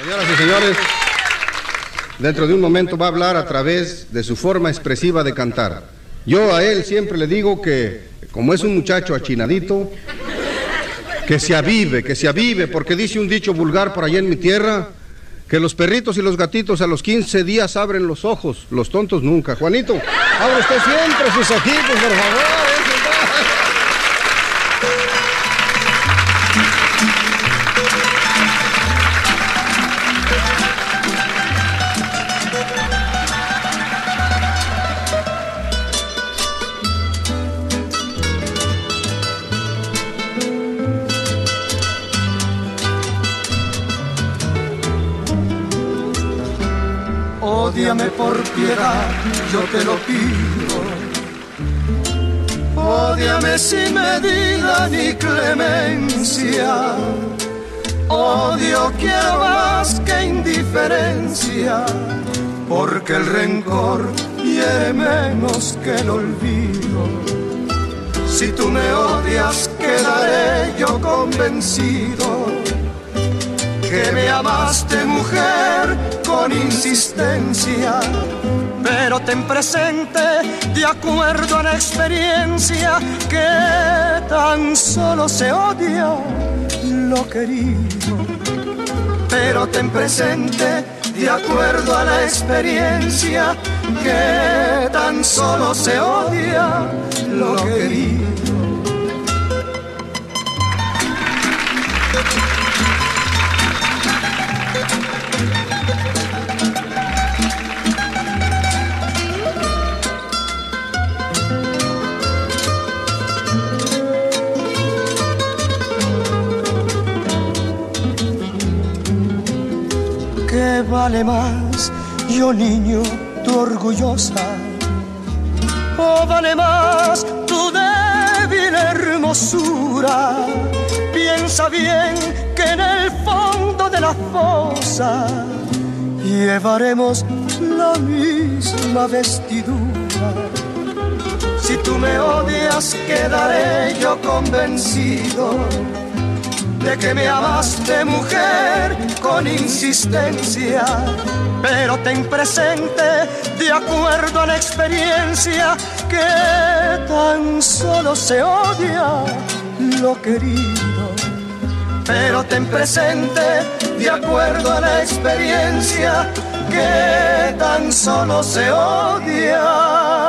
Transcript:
Señoras y señores, dentro de un momento va a hablar a través de su forma expresiva de cantar. Yo a él siempre le digo que, como es un muchacho achinadito, que se avive, que se avive, porque dice un dicho vulgar por allá en mi tierra, que los perritos y los gatitos a los 15 días abren los ojos, los tontos nunca. Juanito, abre usted siempre sus ojitos, por favor. Ódiame por piedad, yo te lo pido. Ódiame sin medida ni clemencia. Odio quiero más que indiferencia, porque el rencor hiere menos que el olvido. Si tú me odias, quedaré yo convencido que me amaste mujer pero ten presente, de acuerdo a la experiencia, que tan solo se odia lo querido. Pero ten presente, de acuerdo a la experiencia, que tan solo se odia lo querido. ¿Qué vale más, yo niño, tu orgullosa? ¿O vale más tu débil hermosura? Piensa bien que en el fondo de la fosa llevaremos la misma vestidura. Si tú me odias, quedaré yo convencido de que me amaste mujer con insistencia, pero ten presente, de acuerdo a la experiencia, que tan solo se odia lo querido. Pero ten presente, de acuerdo a la experiencia, que tan solo se odia